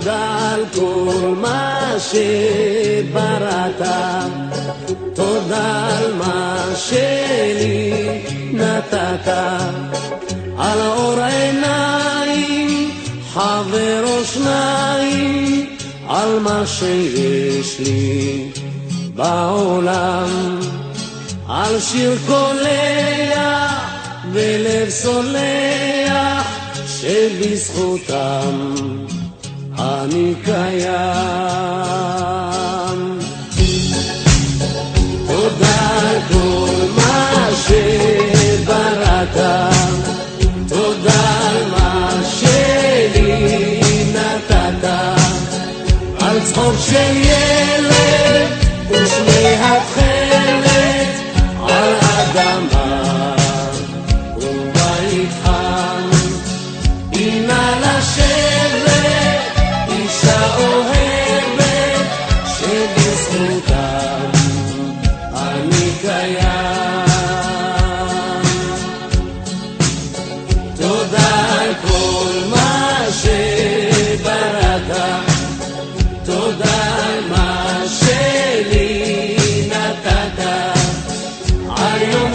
תודה על כל מה שבראת, תודה על מה שלי נתת, על אור עיניים, חבר או שניים, על מה שיש לי בעולם, על שיר קולח ולב סולח שבזכותם אני קיים. תודה על כל מה שבראת, תודה על מה שלי נתת, על צחוק של ילד ושמי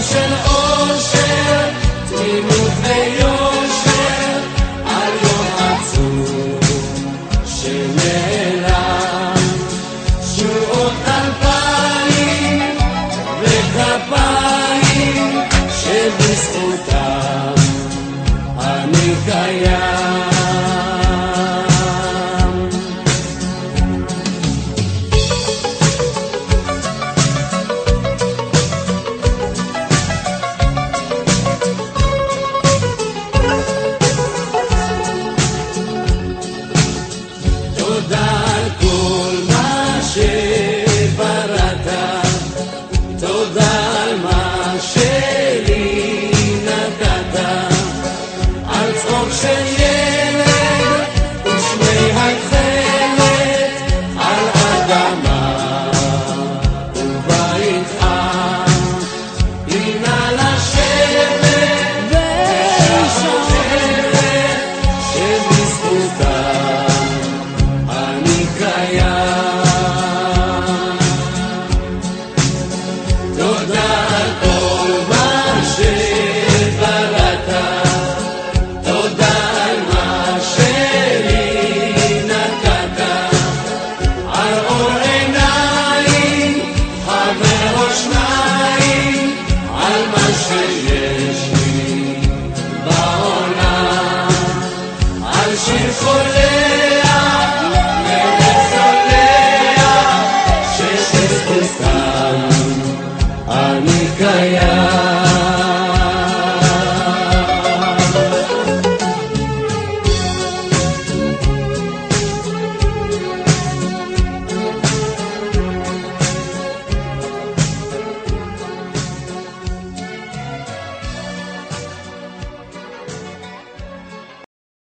של אושר, תמימות ויושר, על יום עצוב שנעלם. שורות אלפיים וכפיים שבזכותם שיש לי בעולם, על שיר חולח, מלך סולח, ששש סתם אני קיים.